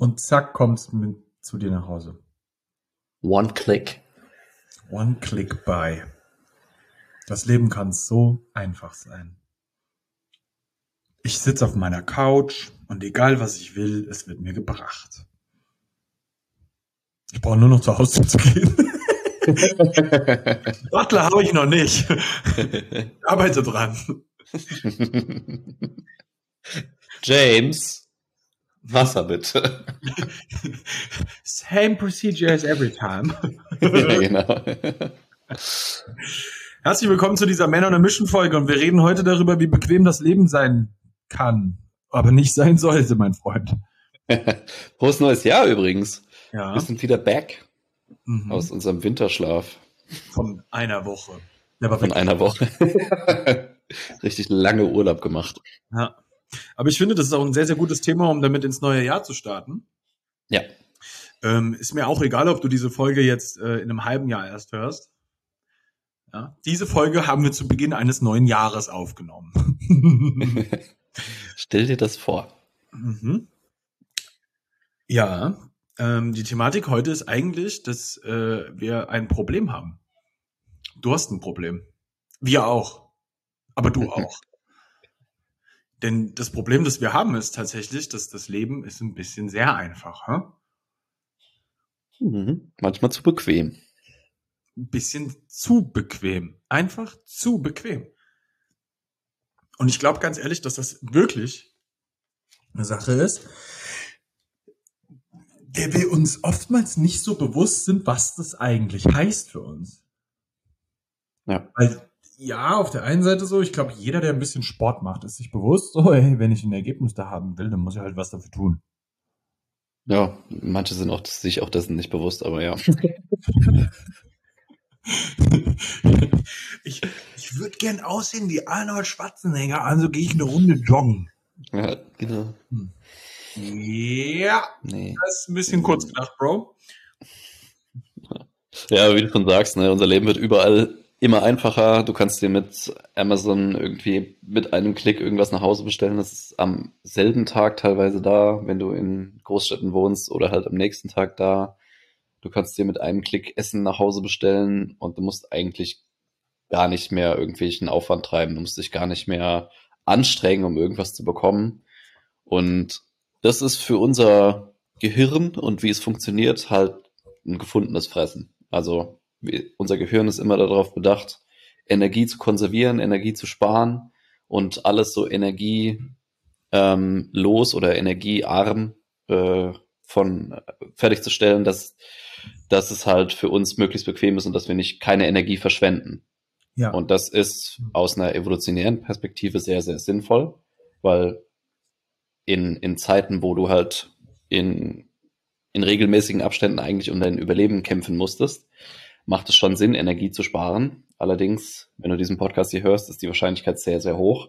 Und zack, kommt's mit zu dir nach Hause. One click. One click by. Das Leben kann so einfach sein. Ich sitze auf meiner Couch und egal was ich will, es wird mir gebracht. Ich brauche nur noch zu Hause zu gehen. Butler habe ich noch nicht. Arbeite dran. James, Wasser bitte. Same procedure as every time. ja, genau. Herzlich willkommen zu dieser Männer- und Mission-Folge und wir reden heute darüber, wie bequem das Leben sein kann, aber nicht sein sollte, mein Freund. Frohes neues Jahr übrigens. Ja. Wir sind wieder back Mhm. aus unserem Winterschlaf Von einer Woche. Von einer Woche. Richtig lange Urlaub gemacht. Ja. Aber ich finde, das ist auch ein sehr, sehr gutes Thema, um damit ins neue Jahr zu starten. Ja. Ähm, ist mir auch egal, ob du diese Folge jetzt äh, in einem halben Jahr erst hörst. Ja. Diese Folge haben wir zu Beginn eines neuen Jahres aufgenommen. Stell dir das vor. mhm. Ja, ähm, die Thematik heute ist eigentlich, dass äh, wir ein Problem haben. Du hast ein Problem. Wir auch. Aber du auch. Denn das Problem, das wir haben, ist tatsächlich, dass das Leben ist ein bisschen sehr einfach. Hä? Mhm. Manchmal zu bequem. Ein bisschen zu bequem. Einfach zu bequem. Und ich glaube ganz ehrlich, dass das wirklich eine Sache ist, der wir uns oftmals nicht so bewusst sind, was das eigentlich heißt für uns. Ja. Weil, ja, auf der einen Seite so, ich glaube, jeder, der ein bisschen Sport macht, ist sich bewusst, so, ey, wenn ich ein Ergebnis da haben will, dann muss ich halt was dafür tun. Ja, manche sind auch, sich auch dessen nicht bewusst, aber ja. ich ich würde gern aussehen wie Arnold Schwarzenegger, also gehe ich eine Runde joggen. ja genau. Ja, Nee. das ist ein bisschen kurz gedacht, Bro. Ja, aber wie du schon sagst, ne, unser Leben wird überall immer einfacher. Du kannst dir mit Amazon irgendwie mit einem Klick irgendwas nach Hause bestellen. Das ist am selben Tag teilweise da, wenn du in Großstädten wohnst oder halt am nächsten Tag da. Du kannst dir mit einem Klick Essen nach Hause bestellen und du musst eigentlich gar nicht mehr irgendwelchen Aufwand treiben. Du musst dich gar nicht mehr anstrengen, um irgendwas zu bekommen. Und das ist für unser Gehirn und wie es funktioniert halt ein gefundenes Fressen. Also unser Gehirn ist immer darauf bedacht, Energie zu konservieren, Energie zu sparen und alles so Energie ähm, oder energiearm äh, von äh, fertigzustellen, dass, dass es halt für uns möglichst bequem ist und dass wir nicht keine Energie verschwenden. Ja. Und das ist aus einer evolutionären Perspektive sehr, sehr sinnvoll, weil in, in Zeiten, wo du halt in, in regelmäßigen Abständen eigentlich um dein Überleben kämpfen musstest, macht es schon Sinn, Energie zu sparen. Allerdings, wenn du diesen Podcast hier hörst, ist die Wahrscheinlichkeit sehr, sehr hoch,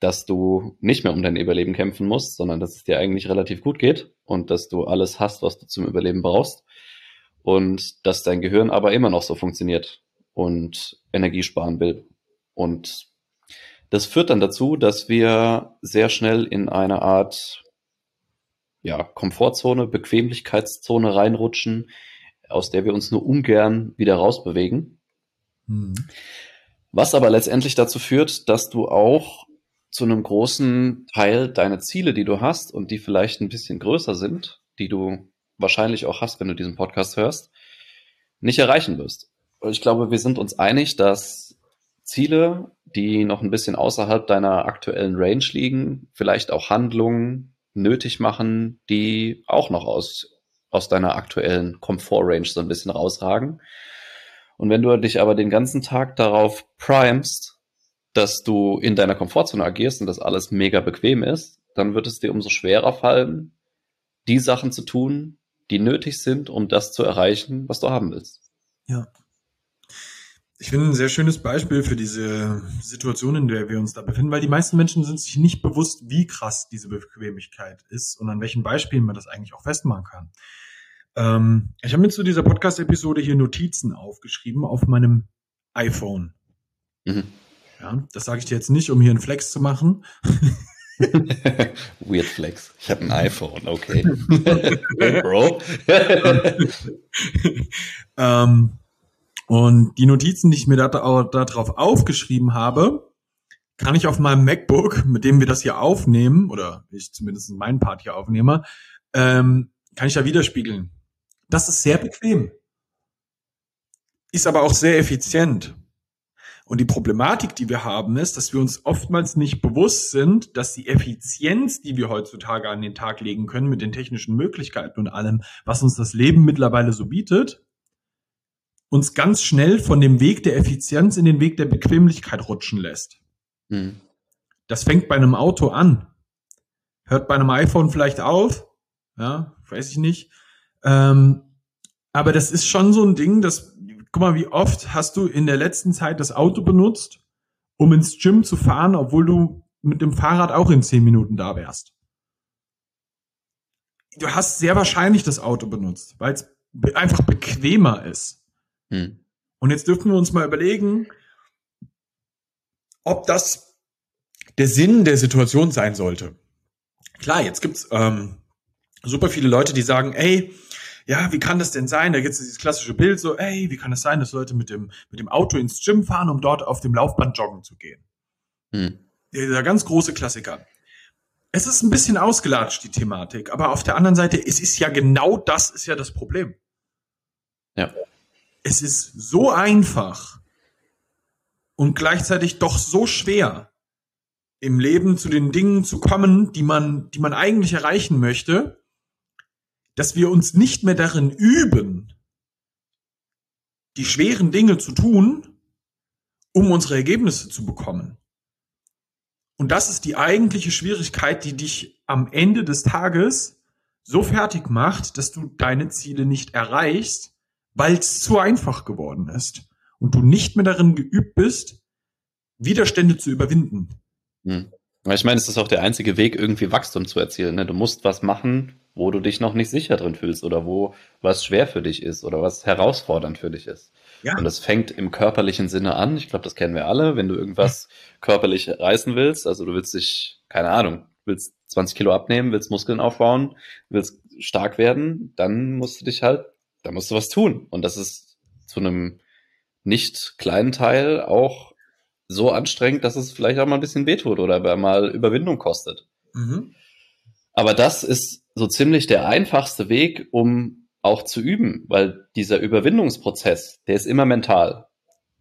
dass du nicht mehr um dein Überleben kämpfen musst, sondern dass es dir eigentlich relativ gut geht und dass du alles hast, was du zum Überleben brauchst und dass dein Gehirn aber immer noch so funktioniert und Energie sparen will. Und das führt dann dazu, dass wir sehr schnell in eine Art ja, Komfortzone, Bequemlichkeitszone reinrutschen, aus der wir uns nur ungern wieder rausbewegen. Mhm. Was aber letztendlich dazu führt, dass du auch zu einem großen Teil deine Ziele, die du hast und die vielleicht ein bisschen größer sind, die du wahrscheinlich auch hast, wenn du diesen Podcast hörst, nicht erreichen wirst. Und ich glaube, wir sind uns einig, dass Ziele, die noch ein bisschen außerhalb deiner aktuellen Range liegen, vielleicht auch Handlungen nötig machen, die auch noch aus, aus deiner aktuellen Komfort-Range so ein bisschen rausragen. Und wenn du dich aber den ganzen Tag darauf primest, dass du in deiner Komfortzone agierst und dass alles mega bequem ist, dann wird es dir umso schwerer fallen, die Sachen zu tun, die nötig sind, um das zu erreichen, was du haben willst. Ja. Ich finde ein sehr schönes Beispiel für diese Situation, in der wir uns da befinden, weil die meisten Menschen sind sich nicht bewusst, wie krass diese Bequemlichkeit ist und an welchen Beispielen man das eigentlich auch festmachen kann. Ähm, ich habe mir zu dieser Podcast-Episode hier Notizen aufgeschrieben auf meinem iPhone. Mhm. Ja, das sage ich dir jetzt nicht, um hier einen Flex zu machen. Weird Flex. Ich habe ein iPhone, okay. hey, Bro. ähm, und die Notizen, die ich mir darauf da, aufgeschrieben habe, kann ich auf meinem MacBook, mit dem wir das hier aufnehmen, oder ich zumindest meinen Part hier aufnehme, ähm, kann ich da widerspiegeln. Das ist sehr bequem. Ist aber auch sehr effizient. Und die Problematik, die wir haben, ist, dass wir uns oftmals nicht bewusst sind, dass die Effizienz, die wir heutzutage an den Tag legen können mit den technischen Möglichkeiten und allem, was uns das Leben mittlerweile so bietet, uns ganz schnell von dem Weg der Effizienz in den Weg der Bequemlichkeit rutschen lässt. Mhm. Das fängt bei einem Auto an. Hört bei einem iPhone vielleicht auf. Ja, weiß ich nicht. Ähm, aber das ist schon so ein Ding, das, guck mal, wie oft hast du in der letzten Zeit das Auto benutzt, um ins Gym zu fahren, obwohl du mit dem Fahrrad auch in zehn Minuten da wärst. Du hast sehr wahrscheinlich das Auto benutzt, weil es einfach bequemer ist. Hm. Und jetzt dürfen wir uns mal überlegen, ob das der Sinn der Situation sein sollte. Klar, jetzt gibt's ähm, super viele Leute, die sagen, ey, ja, wie kann das denn sein? Da gibt's dieses klassische Bild so, ey, wie kann es das sein, dass Leute mit dem, mit dem Auto ins Gym fahren, um dort auf dem Laufband joggen zu gehen? Hm. Dieser ganz große Klassiker. Es ist ein bisschen ausgelatscht, die Thematik, aber auf der anderen Seite, es ist ja genau das ist ja das Problem. Ja. Es ist so einfach, und gleichzeitig doch so schwer, im Leben zu den Dingen zu kommen, die man, die man eigentlich erreichen möchte, dass wir uns nicht mehr darin üben, die schweren Dinge zu tun, um unsere Ergebnisse zu bekommen. Und das ist die eigentliche Schwierigkeit, die dich am Ende des Tages so fertig macht, dass du deine Ziele nicht erreichst, weil es zu einfach geworden ist und du nicht mehr darin geübt bist, Widerstände zu überwinden. Hm. Ich meine, es ist auch der einzige Weg, irgendwie Wachstum zu erzielen. Ne? Du musst was machen, wo du dich noch nicht sicher drin fühlst oder wo was schwer für dich ist oder was herausfordernd für dich ist. Ja. Und das fängt im körperlichen Sinne an. Ich glaube, das kennen wir alle. Wenn du irgendwas körperlich reißen willst, also du willst dich, keine Ahnung, willst 20 Kilo abnehmen, willst Muskeln aufbauen, willst stark werden, dann musst du dich halt, da musst du was tun. Und das ist zu einem nicht kleinen Teil auch so anstrengend, dass es vielleicht auch mal ein bisschen wehtut oder mal Überwindung kostet. Mhm. Aber das ist so ziemlich der einfachste Weg, um auch zu üben, weil dieser Überwindungsprozess, der ist immer mental.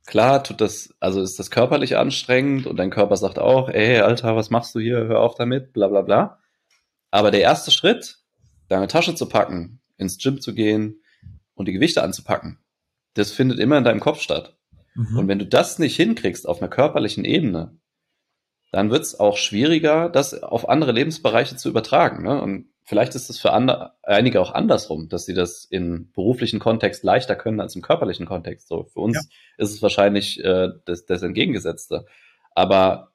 Klar tut das, also ist das körperlich anstrengend und dein Körper sagt auch, ey, Alter, was machst du hier? Hör auf damit, bla bla bla. Aber der erste Schritt, deine Tasche zu packen, ins Gym zu gehen und die Gewichte anzupacken, das findet immer in deinem Kopf statt. Mhm. Und wenn du das nicht hinkriegst auf einer körperlichen Ebene, dann wird es auch schwieriger, das auf andere Lebensbereiche zu übertragen. Ne? Und vielleicht ist es für einige auch andersrum, dass sie das im beruflichen Kontext leichter können als im körperlichen Kontext. So für uns ja. ist es wahrscheinlich äh, das, das Entgegengesetzte. Aber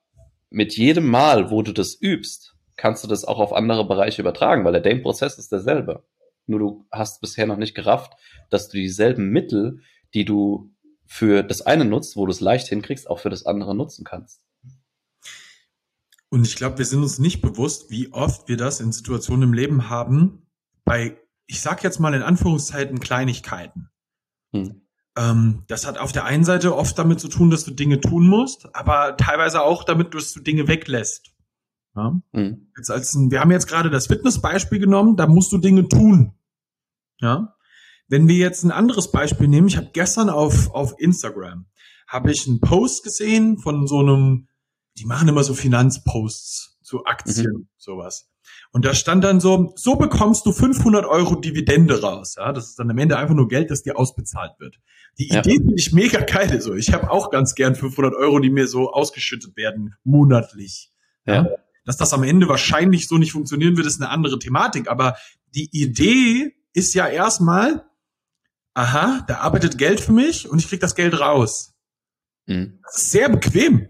mit jedem Mal, wo du das übst, kannst du das auch auf andere Bereiche übertragen, weil der Denkprozess ist derselbe. Nur du hast bisher noch nicht gerafft, dass du dieselben Mittel, die du für das eine nutzt, wo du es leicht hinkriegst, auch für das andere nutzen kannst. Und ich glaube, wir sind uns nicht bewusst, wie oft wir das in Situationen im Leben haben, bei, ich sag jetzt mal in Anführungszeiten, Kleinigkeiten. Hm. Ähm, das hat auf der einen Seite oft damit zu tun, dass du Dinge tun musst, aber teilweise auch damit, dass du Dinge weglässt. Ja? Hm. Jetzt als, wir haben jetzt gerade das Fitnessbeispiel genommen, da musst du Dinge tun. Ja. Wenn wir jetzt ein anderes Beispiel nehmen, ich habe gestern auf, auf Instagram, habe ich einen Post gesehen von so einem, die machen immer so Finanzposts zu Aktien, mhm. sowas. Und da stand dann so, so bekommst du 500 Euro Dividende raus. Ja, das ist dann am Ende einfach nur Geld, das dir ausbezahlt wird. Die ja. Idee finde ich mega geil. So, ich habe auch ganz gern 500 Euro, die mir so ausgeschüttet werden monatlich. Ja. ja. Dass das am Ende wahrscheinlich so nicht funktionieren wird, ist eine andere Thematik. Aber die Idee ist ja erstmal, aha, da arbeitet Geld für mich und ich krieg das Geld raus. Mhm. Das ist sehr bequem.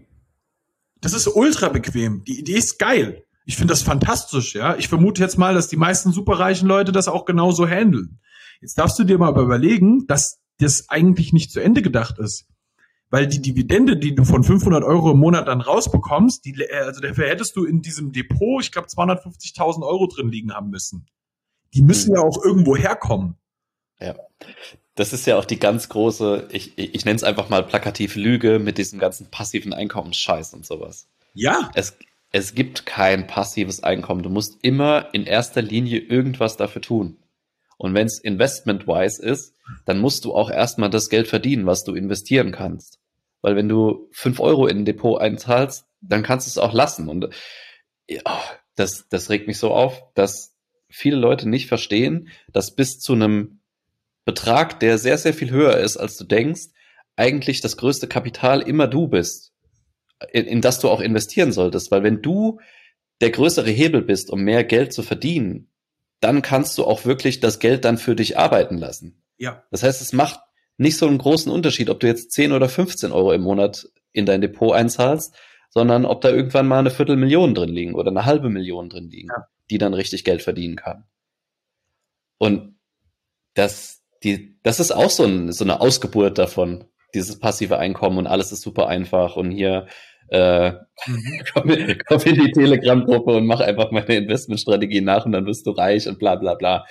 Das ist ultra bequem. Die Idee ist geil. Ich finde das fantastisch, ja. Ich vermute jetzt mal, dass die meisten superreichen Leute das auch genauso handeln. Jetzt darfst du dir mal überlegen, dass das eigentlich nicht zu Ende gedacht ist. weil die Dividende, die du von 500 Euro im Monat dann rausbekommst, die, äh, also dafür hättest du in diesem Depot, ich glaube, 250.000 Euro drin liegen haben müssen. Die müssen hm. ja auch irgendwo herkommen. Ja. Das ist ja auch die ganz große, ich, ich, nenne es einfach mal plakativ Lüge mit diesem ganzen passiven Einkommensscheiß und sowas. Ja. Es, es gibt kein passives Einkommen. Du musst immer in erster Linie irgendwas dafür tun. Und wenn es investment-wise ist, dann musst du auch erstmal das Geld verdienen, was du investieren kannst. Weil wenn du fünf Euro in ein Depot einzahlst, dann kannst du es auch lassen. Und ja, das, das regt mich so auf, dass viele Leute nicht verstehen, dass bis zu einem Betrag, der sehr, sehr viel höher ist, als du denkst, eigentlich das größte Kapital immer du bist, in, in das du auch investieren solltest. Weil wenn du der größere Hebel bist, um mehr Geld zu verdienen, dann kannst du auch wirklich das Geld dann für dich arbeiten lassen. Ja. Das heißt, es macht nicht so einen großen Unterschied, ob du jetzt 10 oder 15 Euro im Monat in dein Depot einzahlst, sondern ob da irgendwann mal eine Viertelmillion drin liegen oder eine halbe Million drin liegen, ja. die dann richtig Geld verdienen kann. Und das, die, das ist auch so, ein, so eine Ausgeburt davon, dieses passive Einkommen und alles ist super einfach und hier äh, mhm. komm, komm in die Telegram-Gruppe und mach einfach meine Investmentstrategie nach und dann wirst du reich und bla bla bla.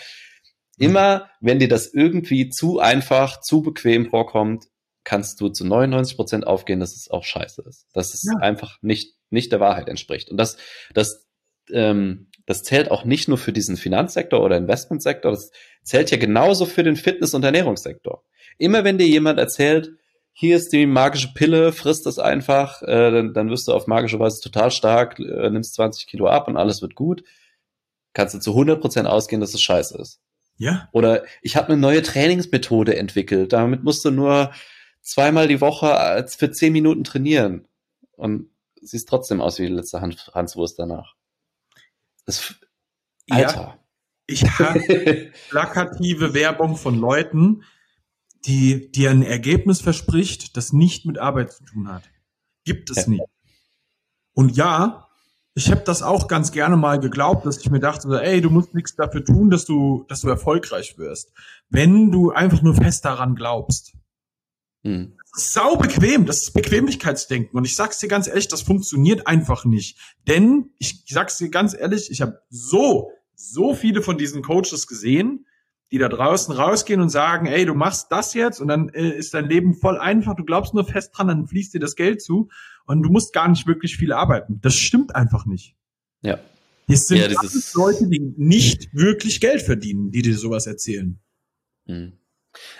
Mhm. Immer, wenn dir das irgendwie zu einfach, zu bequem vorkommt, kannst du zu 99 Prozent aufgehen, dass es auch scheiße ist. Dass es ja. einfach nicht, nicht der Wahrheit entspricht. Und das, das, ähm, das zählt auch nicht nur für diesen Finanzsektor oder Investmentsektor, das zählt ja genauso für den Fitness- und Ernährungssektor. Immer wenn dir jemand erzählt, hier ist die magische Pille, frisst das einfach, äh, dann, dann wirst du auf magische Weise total stark, äh, nimmst 20 Kilo ab und alles wird gut, kannst du zu 100 Prozent ausgehen, dass es scheiße ist. Ja. Oder ich habe eine neue Trainingsmethode entwickelt. Damit musst du nur zweimal die Woche für zehn Minuten trainieren. Und siehst trotzdem aus wie die letzte Hans Hanswurst danach. Das, Alter. Ja, ich habe plakative Werbung von Leuten, die dir ein Ergebnis verspricht, das nicht mit Arbeit zu tun hat. Gibt es ja. nicht. Und ja, ich habe das auch ganz gerne mal geglaubt, dass ich mir dachte, ey, du musst nichts dafür tun, dass du, dass du erfolgreich wirst. Wenn du einfach nur fest daran glaubst. Hm. Das ist sau bequem, das ist Bequemlichkeitsdenken. Und ich sag's dir ganz ehrlich, das funktioniert einfach nicht. Denn, ich sag's dir ganz ehrlich, ich habe so, so viele von diesen Coaches gesehen, die da draußen rausgehen und sagen, ey, du machst das jetzt und dann äh, ist dein Leben voll einfach, du glaubst nur fest dran, dann fließt dir das Geld zu und du musst gar nicht wirklich viel arbeiten. Das stimmt einfach nicht. Ja. Es sind ja, Leute, die nicht wirklich Geld verdienen, die dir sowas erzählen. Hm.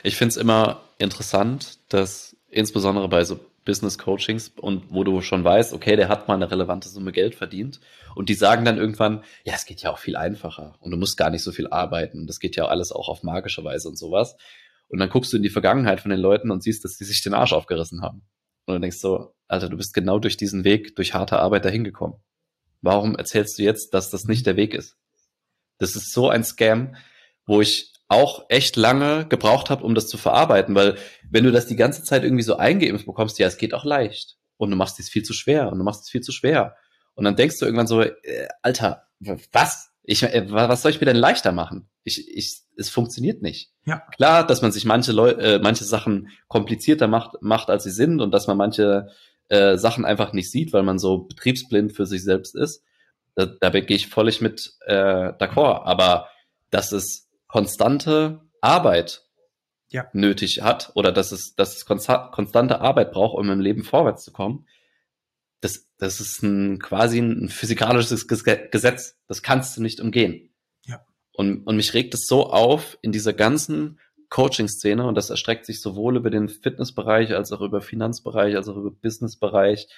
Ich finde es immer interessant, dass insbesondere bei so Business Coachings und wo du schon weißt, okay, der hat mal eine relevante Summe Geld verdient und die sagen dann irgendwann, ja, es geht ja auch viel einfacher und du musst gar nicht so viel arbeiten. Das geht ja alles auch auf magische Weise und sowas. Und dann guckst du in die Vergangenheit von den Leuten und siehst, dass die sich den Arsch aufgerissen haben. Und du denkst so, Alter, du bist genau durch diesen Weg, durch harte Arbeit dahin gekommen. Warum erzählst du jetzt, dass das nicht der Weg ist? Das ist so ein Scam, wo ich auch echt lange gebraucht habe, um das zu verarbeiten, weil wenn du das die ganze Zeit irgendwie so eingeimpft bekommst, ja, es geht auch leicht und du machst es viel zu schwer und du machst es viel zu schwer und dann denkst du irgendwann so, äh, Alter, was? Ich, äh, was soll ich mir denn leichter machen? Ich, ich, es funktioniert nicht. Ja. Klar, dass man sich manche Leute, äh, manche Sachen komplizierter macht, macht, als sie sind und dass man manche äh, Sachen einfach nicht sieht, weil man so betriebsblind für sich selbst ist. Da, da gehe ich völlig mit äh, d'accord. Aber dass es konstante Arbeit ja. nötig hat oder dass es, dass es konstante Arbeit braucht, um im Leben vorwärts zu kommen, das, das ist ein, quasi ein physikalisches Gesetz. Das kannst du nicht umgehen. Ja. Und, und mich regt es so auf in dieser ganzen Coaching-Szene und das erstreckt sich sowohl über den Fitnessbereich als auch über Finanzbereich, als auch über Businessbereich.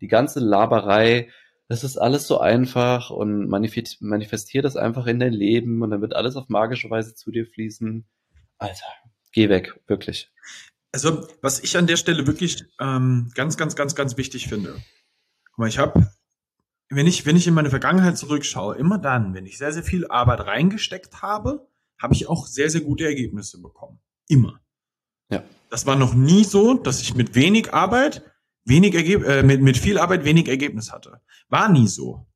Die ganze Laberei, das ist alles so einfach und manifestiert das einfach in dein Leben und dann wird alles auf magische Weise zu dir fließen. Alter, geh weg, wirklich. Also, was ich an der Stelle wirklich ähm, ganz, ganz, ganz, ganz wichtig finde. Guck mal, ich habe, wenn ich, wenn ich in meine Vergangenheit zurückschaue, immer dann, wenn ich sehr, sehr viel Arbeit reingesteckt habe, habe ich auch sehr, sehr gute Ergebnisse bekommen. Immer. Ja. Das war noch nie so, dass ich mit wenig Arbeit, wenig Ergeb äh, mit, mit viel Arbeit wenig Ergebnis hatte. War nie so.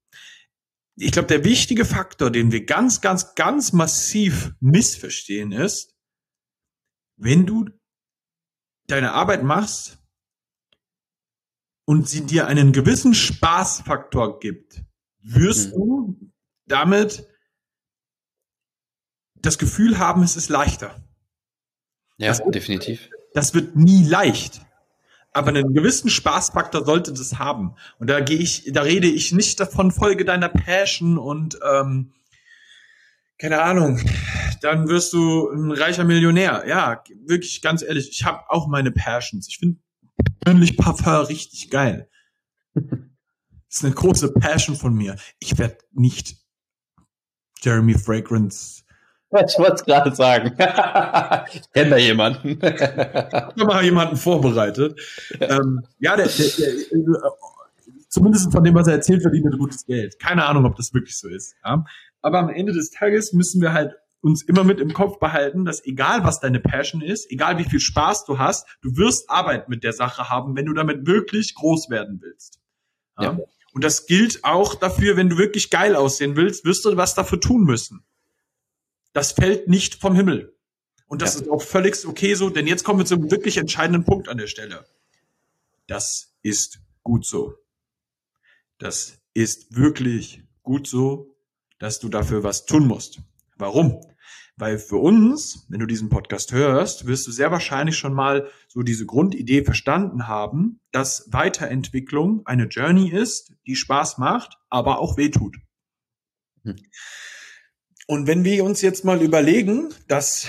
Ich glaube, der wichtige Faktor, den wir ganz, ganz, ganz massiv missverstehen, ist, wenn du deine Arbeit machst und sie dir einen gewissen Spaßfaktor gibt, wirst mhm. du damit das Gefühl haben, es ist leichter. Ja, das definitiv. Das wird nie leicht. Aber einen gewissen Spaßfaktor sollte das haben. Und da gehe ich, da rede ich nicht davon, Folge deiner Passion und ähm, keine Ahnung, dann wirst du ein reicher Millionär. Ja, wirklich ganz ehrlich, ich habe auch meine Passions. Ich finde persönlich Parfum richtig geil. Das ist eine große Passion von mir. Ich werde nicht Jeremy Fragrance ich wollte es gerade sagen. ich kenne da jemanden. ich habe mal jemanden vorbereitet. ähm, ja, der, der, der, äh, zumindest von dem, was er erzählt, verdient er gutes Geld. Keine Ahnung, ob das wirklich so ist. Ja? Aber am Ende des Tages müssen wir halt uns immer mit im Kopf behalten, dass egal was deine Passion ist, egal wie viel Spaß du hast, du wirst Arbeit mit der Sache haben, wenn du damit wirklich groß werden willst. Ja? ja. Und das gilt auch dafür, wenn du wirklich geil aussehen willst, wirst du was dafür tun müssen das fällt nicht vom Himmel. Und das ja. ist auch völlig okay so, denn jetzt kommen wir zum wirklich entscheidenden Punkt an der Stelle. Das ist gut so. Das ist wirklich gut so, dass du dafür was tun musst. Warum? Weil für uns, wenn du diesen Podcast hörst, wirst du sehr wahrscheinlich schon mal so diese Grundidee verstanden haben, dass Weiterentwicklung eine Journey ist, die Spaß macht, aber auch wehtut. Hm. Und wenn wir uns jetzt mal überlegen, dass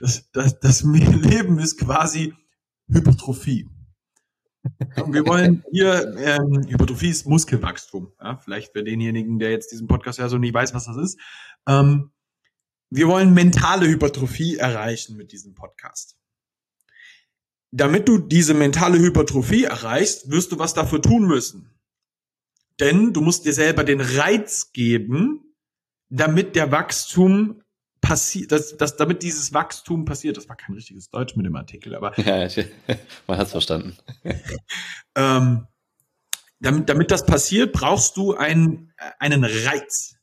das, das, das Leben ist quasi Hypertrophie. Und wir wollen hier, ähm, Hypertrophie ist Muskelwachstum. Ja, vielleicht für denjenigen, der jetzt diesen Podcast ja so nicht weiß, was das ist. Ähm, wir wollen mentale Hypertrophie erreichen mit diesem Podcast. Damit du diese mentale Hypertrophie erreichst, wirst du was dafür tun müssen. Denn du musst dir selber den Reiz geben, damit der Wachstum passiert, dass, dass, damit dieses Wachstum passiert. Das war kein richtiges Deutsch mit dem Artikel, aber. Ja, man hat's verstanden. ähm, damit, damit das passiert, brauchst du einen, einen Reiz.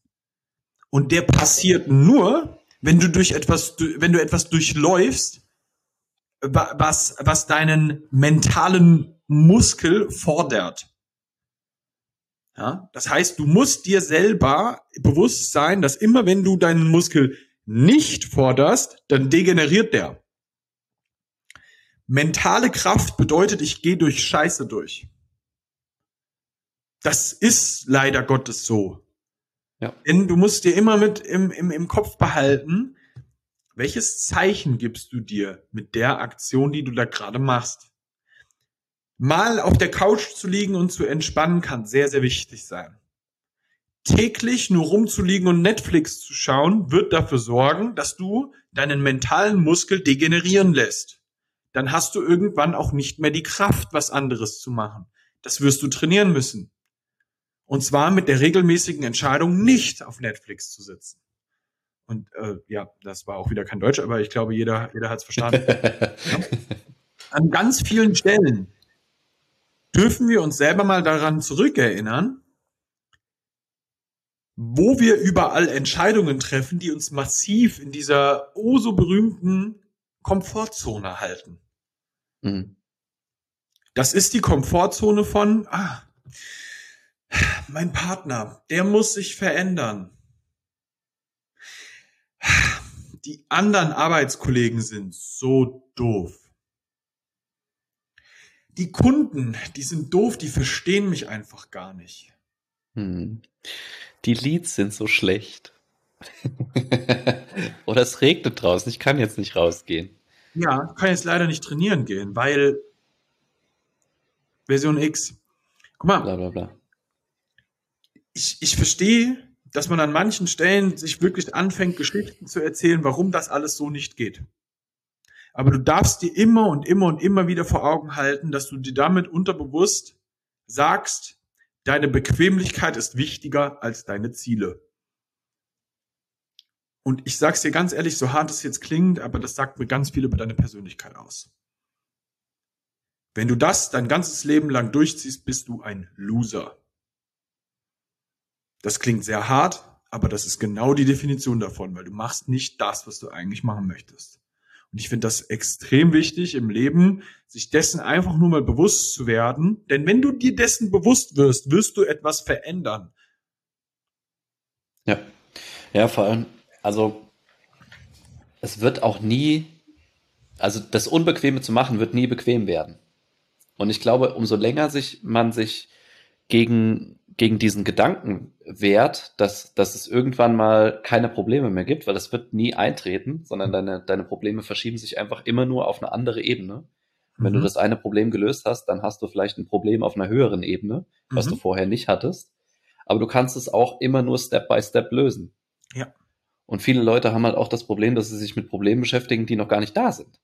Und der passiert nur, wenn du durch etwas, wenn du etwas durchläufst, was, was deinen mentalen Muskel fordert. Ja? Das heißt, du musst dir selber bewusst sein, dass immer wenn du deinen Muskel nicht forderst, dann degeneriert der. Mentale Kraft bedeutet, ich gehe durch Scheiße durch. Das ist leider Gottes so. Ja. Denn du musst dir immer mit im, im, im Kopf behalten, welches Zeichen gibst du dir mit der Aktion, die du da gerade machst? Mal auf der Couch zu liegen und zu entspannen kann sehr, sehr wichtig sein. Täglich nur rumzuliegen und Netflix zu schauen, wird dafür sorgen, dass du deinen mentalen Muskel degenerieren lässt. Dann hast du irgendwann auch nicht mehr die Kraft, was anderes zu machen. Das wirst du trainieren müssen. Und zwar mit der regelmäßigen Entscheidung, nicht auf Netflix zu sitzen. Und äh, ja, das war auch wieder kein Deutsch, aber ich glaube, jeder, jeder hat es verstanden. ja. An ganz vielen Stellen dürfen wir uns selber mal daran zurückerinnern, wo wir überall Entscheidungen treffen, die uns massiv in dieser oh so berühmten Komfortzone halten. Mhm. Das ist die Komfortzone von, ah, mein Partner, der muss sich verändern. Die anderen Arbeitskollegen sind so doof die Kunden, die sind doof, die verstehen mich einfach gar nicht. Hm. Die Leads sind so schlecht. Oder es regnet draußen, ich kann jetzt nicht rausgehen. Ja, kann jetzt leider nicht trainieren gehen, weil Version X. Guck mal. Bla, bla, bla. Ich, ich verstehe, dass man an manchen Stellen sich wirklich anfängt, Geschichten zu erzählen, warum das alles so nicht geht. Aber du darfst dir immer und immer und immer wieder vor Augen halten, dass du dir damit unterbewusst sagst, deine Bequemlichkeit ist wichtiger als deine Ziele. Und ich sag's dir ganz ehrlich, so hart es jetzt klingt, aber das sagt mir ganz viel über deine Persönlichkeit aus. Wenn du das dein ganzes Leben lang durchziehst, bist du ein Loser. Das klingt sehr hart, aber das ist genau die Definition davon, weil du machst nicht das, was du eigentlich machen möchtest. Und ich finde das extrem wichtig im Leben, sich dessen einfach nur mal bewusst zu werden. Denn wenn du dir dessen bewusst wirst, wirst du etwas verändern. Ja. Ja, vor allem, also es wird auch nie, also das Unbequeme zu machen, wird nie bequem werden. Und ich glaube, umso länger sich man sich gegen, gegen diesen Gedanken wehrt, dass, dass es irgendwann mal keine Probleme mehr gibt, weil das wird nie eintreten, sondern deine, deine Probleme verschieben sich einfach immer nur auf eine andere Ebene. Wenn mhm. du das eine Problem gelöst hast, dann hast du vielleicht ein Problem auf einer höheren Ebene, was mhm. du vorher nicht hattest. Aber du kannst es auch immer nur Step by Step lösen. Ja. Und viele Leute haben halt auch das Problem, dass sie sich mit Problemen beschäftigen, die noch gar nicht da sind.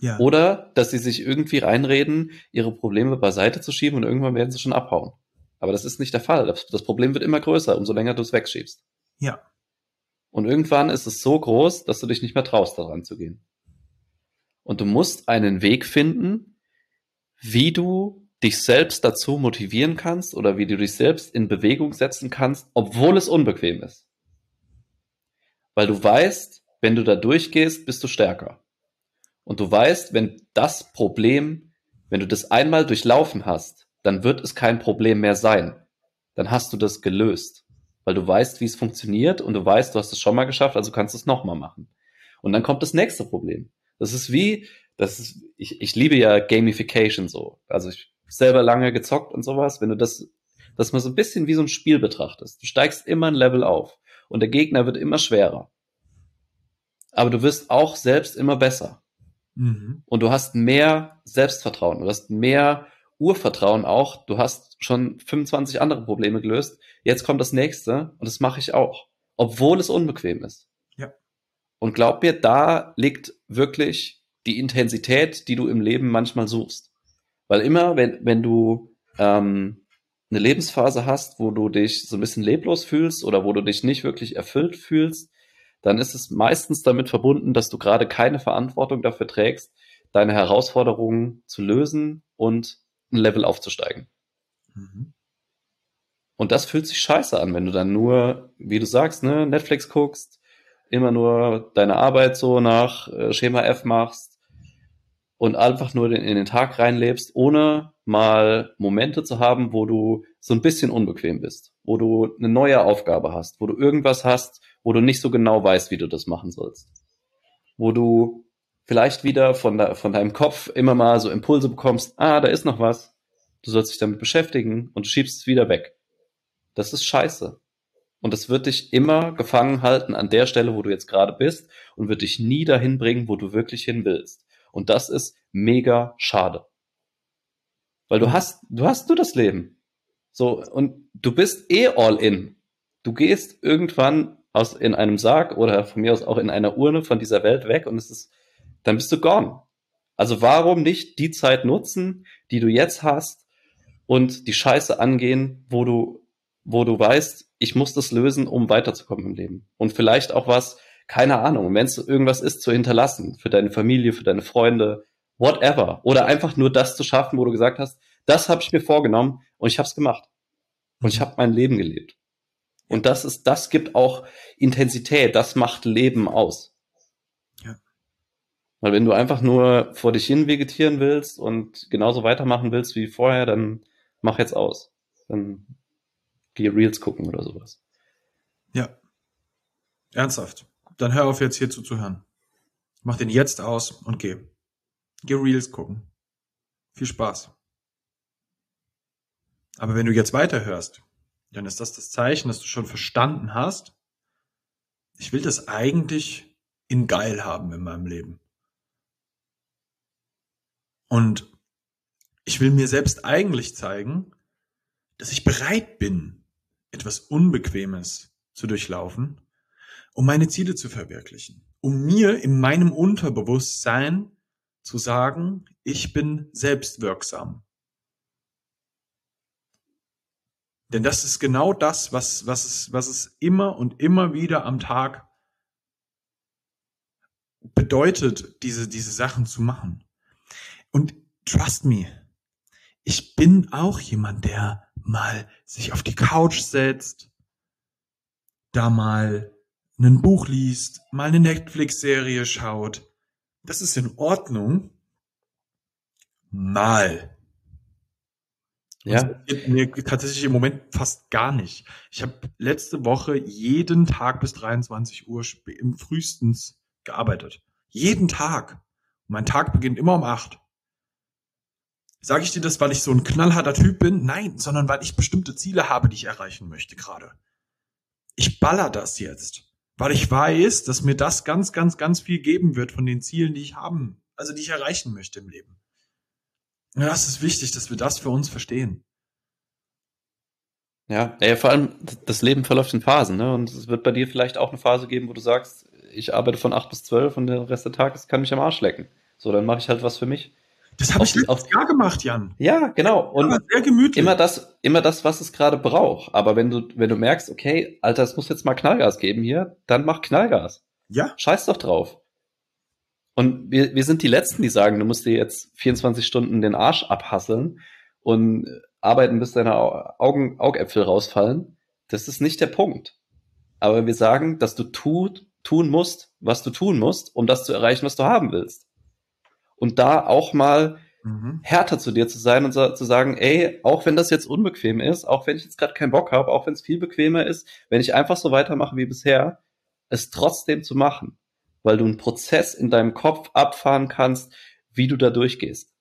Ja. Oder dass sie sich irgendwie reinreden, ihre Probleme beiseite zu schieben und irgendwann werden sie schon abhauen. Aber das ist nicht der Fall. Das Problem wird immer größer, umso länger du es wegschiebst. Ja. Und irgendwann ist es so groß, dass du dich nicht mehr traust, daran zu gehen. Und du musst einen Weg finden, wie du dich selbst dazu motivieren kannst oder wie du dich selbst in Bewegung setzen kannst, obwohl es unbequem ist. Weil du weißt, wenn du da durchgehst, bist du stärker. Und du weißt, wenn das Problem, wenn du das einmal durchlaufen hast, dann wird es kein Problem mehr sein. Dann hast du das gelöst, weil du weißt, wie es funktioniert und du weißt, du hast es schon mal geschafft, also kannst du es nochmal machen. Und dann kommt das nächste Problem. Das ist wie, das ist, ich, ich liebe ja Gamification so. Also ich selber lange gezockt und sowas. Wenn du das, das mal so ein bisschen wie so ein Spiel betrachtest. Du steigst immer ein Level auf und der Gegner wird immer schwerer. Aber du wirst auch selbst immer besser. Mhm. Und du hast mehr Selbstvertrauen, du hast mehr Urvertrauen auch. Du hast schon 25 andere Probleme gelöst. Jetzt kommt das nächste und das mache ich auch, obwohl es unbequem ist. Ja. Und glaub mir, da liegt wirklich die Intensität, die du im Leben manchmal suchst. Weil immer, wenn, wenn du ähm, eine Lebensphase hast, wo du dich so ein bisschen leblos fühlst oder wo du dich nicht wirklich erfüllt fühlst, dann ist es meistens damit verbunden, dass du gerade keine Verantwortung dafür trägst, deine Herausforderungen zu lösen und ein Level aufzusteigen. Mhm. Und das fühlt sich scheiße an, wenn du dann nur, wie du sagst, ne, Netflix guckst, immer nur deine Arbeit so nach äh, Schema F machst und einfach nur in, in den Tag reinlebst, ohne mal Momente zu haben, wo du so ein bisschen unbequem bist, wo du eine neue Aufgabe hast, wo du irgendwas hast, wo du nicht so genau weißt, wie du das machen sollst. Wo du vielleicht wieder von, de von deinem Kopf immer mal so Impulse bekommst, ah, da ist noch was, du sollst dich damit beschäftigen und du schiebst es wieder weg. Das ist scheiße. Und das wird dich immer gefangen halten an der Stelle, wo du jetzt gerade bist und wird dich nie dahin bringen, wo du wirklich hin willst. Und das ist mega schade. Weil du hast, du hast du das Leben. So, und du bist eh all in. Du gehst irgendwann aus, in einem Sarg oder von mir aus auch in einer Urne von dieser Welt weg und es ist, dann bist du gone. Also warum nicht die Zeit nutzen, die du jetzt hast und die Scheiße angehen, wo du, wo du weißt, ich muss das lösen, um weiterzukommen im Leben. Und vielleicht auch was, keine Ahnung, wenn es irgendwas ist, zu hinterlassen, für deine Familie, für deine Freunde, whatever. Oder einfach nur das zu schaffen, wo du gesagt hast, das habe ich mir vorgenommen und ich habe es gemacht. Und ich habe mein Leben gelebt. Und das ist, das gibt auch Intensität, das macht Leben aus. Weil wenn du einfach nur vor dich hin vegetieren willst und genauso weitermachen willst wie vorher, dann mach jetzt aus. Dann geh Reels gucken oder sowas. Ja. Ernsthaft. Dann hör auf jetzt hier zuzuhören. Mach den jetzt aus und geh. Geh Reels gucken. Viel Spaß. Aber wenn du jetzt weiterhörst, dann ist das das Zeichen, dass du schon verstanden hast, ich will das eigentlich in geil haben in meinem Leben. Und ich will mir selbst eigentlich zeigen, dass ich bereit bin, etwas Unbequemes zu durchlaufen, um meine Ziele zu verwirklichen, um mir in meinem Unterbewusstsein zu sagen, ich bin selbstwirksam. Denn das ist genau das, was, was, es, was es immer und immer wieder am Tag bedeutet, diese, diese Sachen zu machen. Und trust me, ich bin auch jemand, der mal sich auf die Couch setzt, da mal ein Buch liest, mal eine Netflix-Serie schaut, Das ist in Ordnung. Mal. Ja. Mir tatsächlich im Moment fast gar nicht. Ich habe letzte Woche jeden Tag bis 23 Uhr im frühestens gearbeitet. Jeden Tag. mein Tag beginnt immer um acht. Sage ich dir das, weil ich so ein knallharter Typ bin? Nein, sondern weil ich bestimmte Ziele habe, die ich erreichen möchte gerade. Ich baller das jetzt, weil ich weiß, dass mir das ganz, ganz, ganz viel geben wird von den Zielen, die ich haben, also die ich erreichen möchte im Leben. Ja, es ist wichtig, dass wir das für uns verstehen. Ja, ja, vor allem das Leben verläuft in Phasen, ne? Und es wird bei dir vielleicht auch eine Phase geben, wo du sagst, ich arbeite von 8 bis 12 und der Rest des Tages kann mich am Arsch lecken. So, dann mache ich halt was für mich. Das habe ich letztes Jahr gemacht, Jan. Ja, genau. Und sehr gemütlich. immer das, immer das, was es gerade braucht. Aber wenn du, wenn du merkst, okay, Alter, es muss jetzt mal Knallgas geben hier, dann mach Knallgas. Ja. Scheiß doch drauf. Und wir, wir sind die Letzten, die sagen, du musst dir jetzt 24 Stunden den Arsch abhasseln und arbeiten, bis deine Augen, Augäpfel rausfallen. Das ist nicht der Punkt. Aber wir sagen, dass du tut, tun musst, was du tun musst, um das zu erreichen, was du haben willst. Und da auch mal mhm. härter zu dir zu sein und so, zu sagen, ey, auch wenn das jetzt unbequem ist, auch wenn ich jetzt gerade keinen Bock habe, auch wenn es viel bequemer ist, wenn ich einfach so weitermache wie bisher, es trotzdem zu machen weil du einen Prozess in deinem Kopf abfahren kannst, wie du da durchgehst.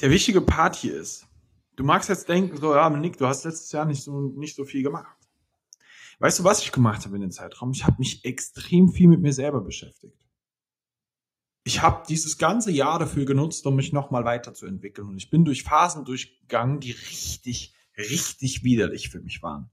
Der wichtige Part hier ist, du magst jetzt denken, so, ja, Nick, du hast letztes Jahr nicht so, nicht so viel gemacht. Weißt du, was ich gemacht habe in dem Zeitraum? Ich habe mich extrem viel mit mir selber beschäftigt. Ich habe dieses ganze Jahr dafür genutzt, um mich nochmal weiterzuentwickeln. Und ich bin durch Phasen durchgegangen, die richtig, richtig widerlich für mich waren.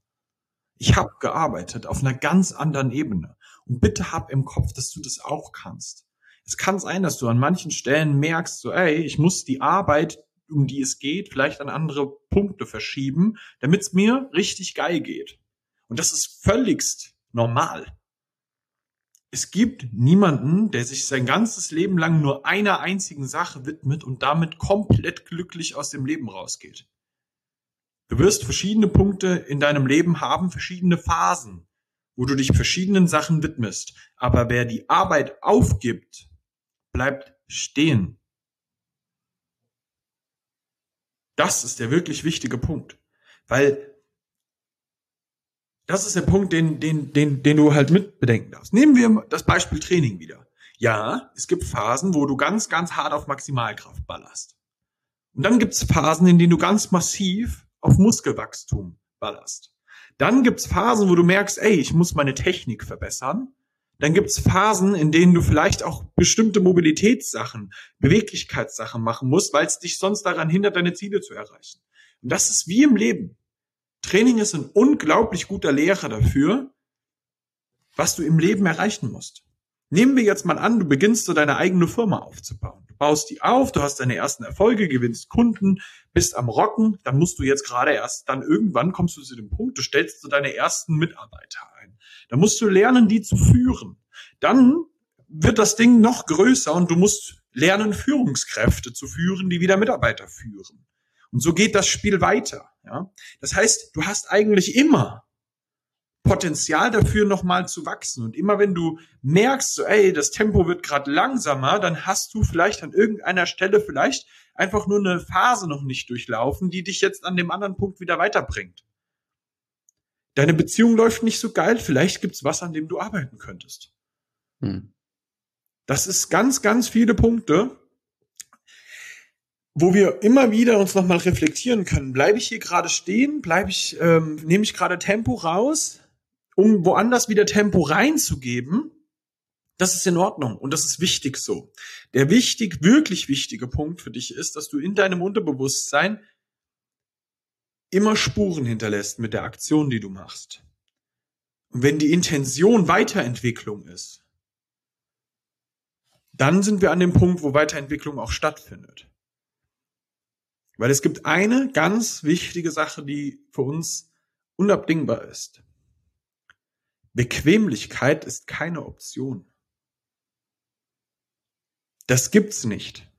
Ich habe gearbeitet auf einer ganz anderen Ebene. Und bitte hab im Kopf, dass du das auch kannst. Es kann sein, dass du an manchen Stellen merkst, so, ey, ich muss die Arbeit, um die es geht, vielleicht an andere Punkte verschieben, damit es mir richtig geil geht. Und das ist völligst normal. Es gibt niemanden, der sich sein ganzes Leben lang nur einer einzigen Sache widmet und damit komplett glücklich aus dem Leben rausgeht. Du wirst verschiedene Punkte in deinem Leben haben, verschiedene Phasen, wo du dich verschiedenen Sachen widmest. Aber wer die Arbeit aufgibt, bleibt stehen. Das ist der wirklich wichtige Punkt. Weil das ist der Punkt, den, den, den, den du halt mit bedenken darfst. Nehmen wir das Beispiel Training wieder. Ja, es gibt Phasen, wo du ganz, ganz hart auf Maximalkraft ballerst. Und dann gibt es Phasen, in denen du ganz massiv auf Muskelwachstum ballerst. Dann gibt's Phasen, wo du merkst, ey, ich muss meine Technik verbessern. Dann gibt's Phasen, in denen du vielleicht auch bestimmte Mobilitätssachen, Beweglichkeitssachen machen musst, weil es dich sonst daran hindert, deine Ziele zu erreichen. Und das ist wie im Leben. Training ist ein unglaublich guter Lehrer dafür, was du im Leben erreichen musst. Nehmen wir jetzt mal an, du beginnst so deine eigene Firma aufzubauen. Du baust die auf, du hast deine ersten Erfolge, gewinnst Kunden, bist am Rocken, dann musst du jetzt gerade erst, dann irgendwann kommst du zu dem Punkt, du stellst so deine ersten Mitarbeiter ein. Dann musst du lernen, die zu führen. Dann wird das Ding noch größer und du musst lernen, Führungskräfte zu führen, die wieder Mitarbeiter führen. Und so geht das Spiel weiter. Ja? Das heißt, du hast eigentlich immer Potenzial dafür nochmal zu wachsen. Und immer wenn du merkst, so, ey, das Tempo wird gerade langsamer, dann hast du vielleicht an irgendeiner Stelle vielleicht einfach nur eine Phase noch nicht durchlaufen, die dich jetzt an dem anderen Punkt wieder weiterbringt. Deine Beziehung läuft nicht so geil, vielleicht gibt's was, an dem du arbeiten könntest. Hm. Das ist ganz, ganz viele Punkte, wo wir immer wieder uns nochmal reflektieren können. Bleibe ich hier gerade stehen? Bleibe ich, ähm, nehme ich gerade Tempo raus? um woanders wieder Tempo reinzugeben, das ist in Ordnung und das ist wichtig so. Der wichtig, wirklich wichtige Punkt für dich ist, dass du in deinem Unterbewusstsein immer Spuren hinterlässt mit der Aktion, die du machst. Und wenn die Intention Weiterentwicklung ist, dann sind wir an dem Punkt, wo Weiterentwicklung auch stattfindet. Weil es gibt eine ganz wichtige Sache, die für uns unabdingbar ist. Bequemlichkeit ist keine Option. Das gibt's nicht.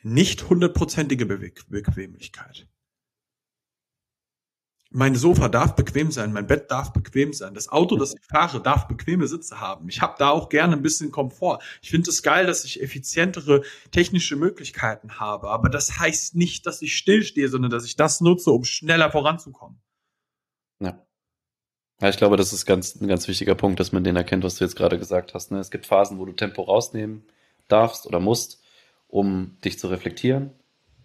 Nicht hundertprozentige Be Bequemlichkeit. Mein Sofa darf bequem sein, mein Bett darf bequem sein, das Auto, das ich fahre, darf bequeme Sitze haben. Ich habe da auch gerne ein bisschen Komfort. Ich finde es geil, dass ich effizientere technische Möglichkeiten habe, aber das heißt nicht, dass ich stillstehe, sondern dass ich das nutze, um schneller voranzukommen. Ja. Ja, ich glaube, das ist ganz, ein ganz wichtiger Punkt, dass man den erkennt, was du jetzt gerade gesagt hast. Ne? Es gibt Phasen, wo du Tempo rausnehmen darfst oder musst, um dich zu reflektieren.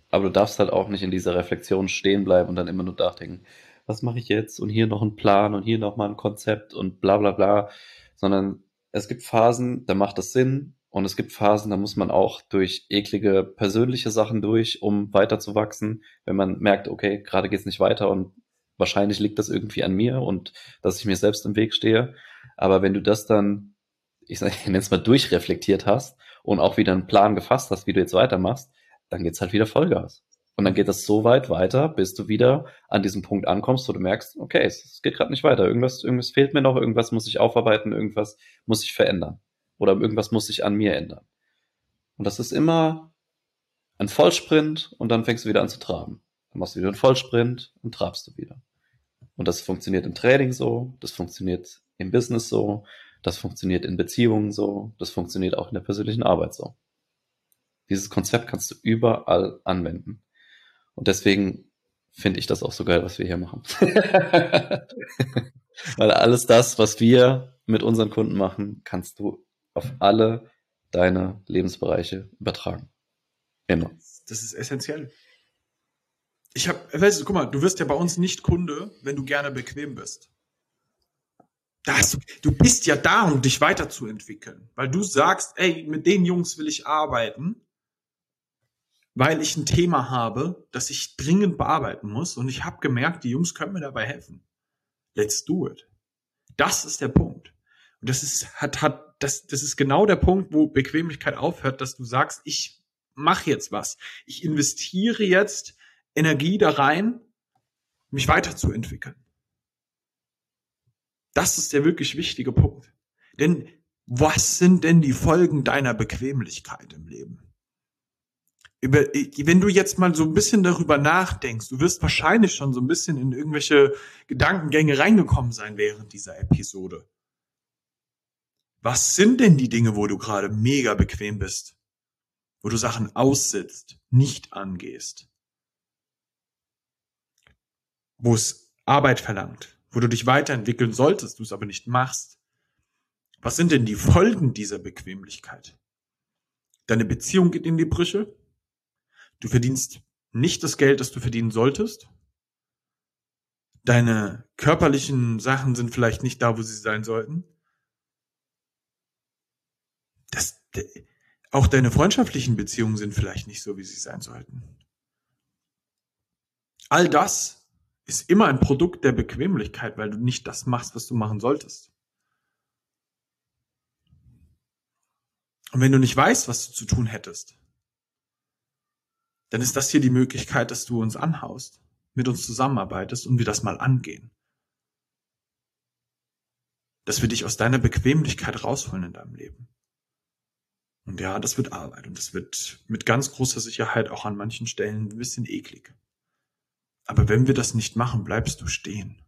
Aber du darfst halt auch nicht in dieser Reflexion stehen bleiben und dann immer nur nachdenken, was mache ich jetzt? Und hier noch ein Plan und hier noch mal ein Konzept und bla bla bla. Sondern es gibt Phasen, da macht das Sinn. Und es gibt Phasen, da muss man auch durch eklige persönliche Sachen durch, um weiterzuwachsen. Wenn man merkt, okay, gerade geht's nicht weiter und wahrscheinlich liegt das irgendwie an mir und dass ich mir selbst im Weg stehe. Aber wenn du das dann, ich, sag, ich nenne es mal durchreflektiert hast und auch wieder einen Plan gefasst hast, wie du jetzt weitermachst, dann geht's halt wieder Vollgas. Und dann geht das so weit weiter, bis du wieder an diesem Punkt ankommst, wo du merkst, okay, es, es geht gerade nicht weiter. Irgendwas, irgendwas fehlt mir noch, irgendwas muss ich aufarbeiten, irgendwas muss ich verändern. Oder irgendwas muss sich an mir ändern. Und das ist immer ein Vollsprint und dann fängst du wieder an zu traben. Dann machst du wieder einen Vollsprint und trabst du wieder. Und das funktioniert im Training so, das funktioniert im Business so, das funktioniert in Beziehungen so, das funktioniert auch in der persönlichen Arbeit so. Dieses Konzept kannst du überall anwenden. Und deswegen finde ich das auch so geil, was wir hier machen. Weil alles das, was wir mit unseren Kunden machen, kannst du auf alle deine Lebensbereiche übertragen. Immer. Das ist essentiell. Ich habe, weißt du, guck mal, du wirst ja bei uns nicht Kunde, wenn du gerne bequem bist. Das, du bist ja da, um dich weiterzuentwickeln, weil du sagst, ey, mit den Jungs will ich arbeiten weil ich ein Thema habe, das ich dringend bearbeiten muss und ich habe gemerkt, die Jungs können mir dabei helfen. Let's do it. Das ist der Punkt. Und das ist hat hat das das ist genau der Punkt, wo Bequemlichkeit aufhört, dass du sagst, ich mache jetzt was. Ich investiere jetzt Energie da rein, mich weiterzuentwickeln. Das ist der wirklich wichtige Punkt. Denn was sind denn die Folgen deiner Bequemlichkeit im Leben? Über, wenn du jetzt mal so ein bisschen darüber nachdenkst, du wirst wahrscheinlich schon so ein bisschen in irgendwelche Gedankengänge reingekommen sein während dieser Episode. Was sind denn die Dinge, wo du gerade mega bequem bist? Wo du Sachen aussitzt, nicht angehst? Wo es Arbeit verlangt, wo du dich weiterentwickeln solltest, du es aber nicht machst? Was sind denn die Folgen dieser Bequemlichkeit? Deine Beziehung geht in die Brüche, Du verdienst nicht das Geld, das du verdienen solltest. Deine körperlichen Sachen sind vielleicht nicht da, wo sie sein sollten. Das, auch deine freundschaftlichen Beziehungen sind vielleicht nicht so, wie sie sein sollten. All das ist immer ein Produkt der Bequemlichkeit, weil du nicht das machst, was du machen solltest. Und wenn du nicht weißt, was du zu tun hättest, dann ist das hier die Möglichkeit, dass du uns anhaust, mit uns zusammenarbeitest und wir das mal angehen. Dass wir dich aus deiner Bequemlichkeit rausholen in deinem Leben. Und ja, das wird Arbeit und das wird mit ganz großer Sicherheit auch an manchen Stellen ein bisschen eklig. Aber wenn wir das nicht machen, bleibst du stehen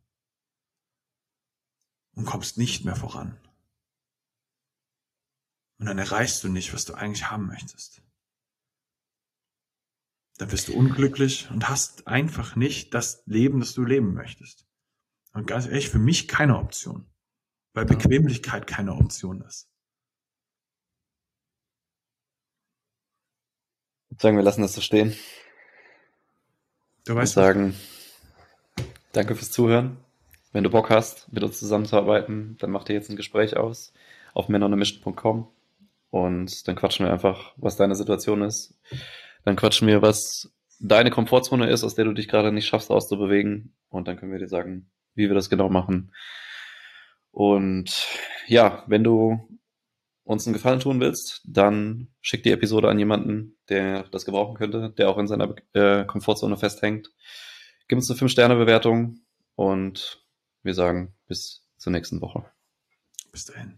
und kommst nicht mehr voran. Und dann erreichst du nicht, was du eigentlich haben möchtest dann wirst du unglücklich und hast einfach nicht das Leben, das du leben möchtest. Und ganz ehrlich, für mich keine Option. Weil Bequemlichkeit keine Option ist. Ich sagen, wir lassen das so stehen. Du weißt. Und sagen, danke fürs Zuhören. Wenn du Bock hast, mit uns zusammenzuarbeiten, dann mach dir jetzt ein Gespräch aus auf menonemission.com und dann quatschen wir einfach, was deine Situation ist dann quatschen wir, was deine Komfortzone ist, aus der du dich gerade nicht schaffst auszubewegen. Und dann können wir dir sagen, wie wir das genau machen. Und ja, wenn du uns einen Gefallen tun willst, dann schick die Episode an jemanden, der das gebrauchen könnte, der auch in seiner äh, Komfortzone festhängt. Gib uns eine 5-Sterne-Bewertung und wir sagen bis zur nächsten Woche. Bis dahin.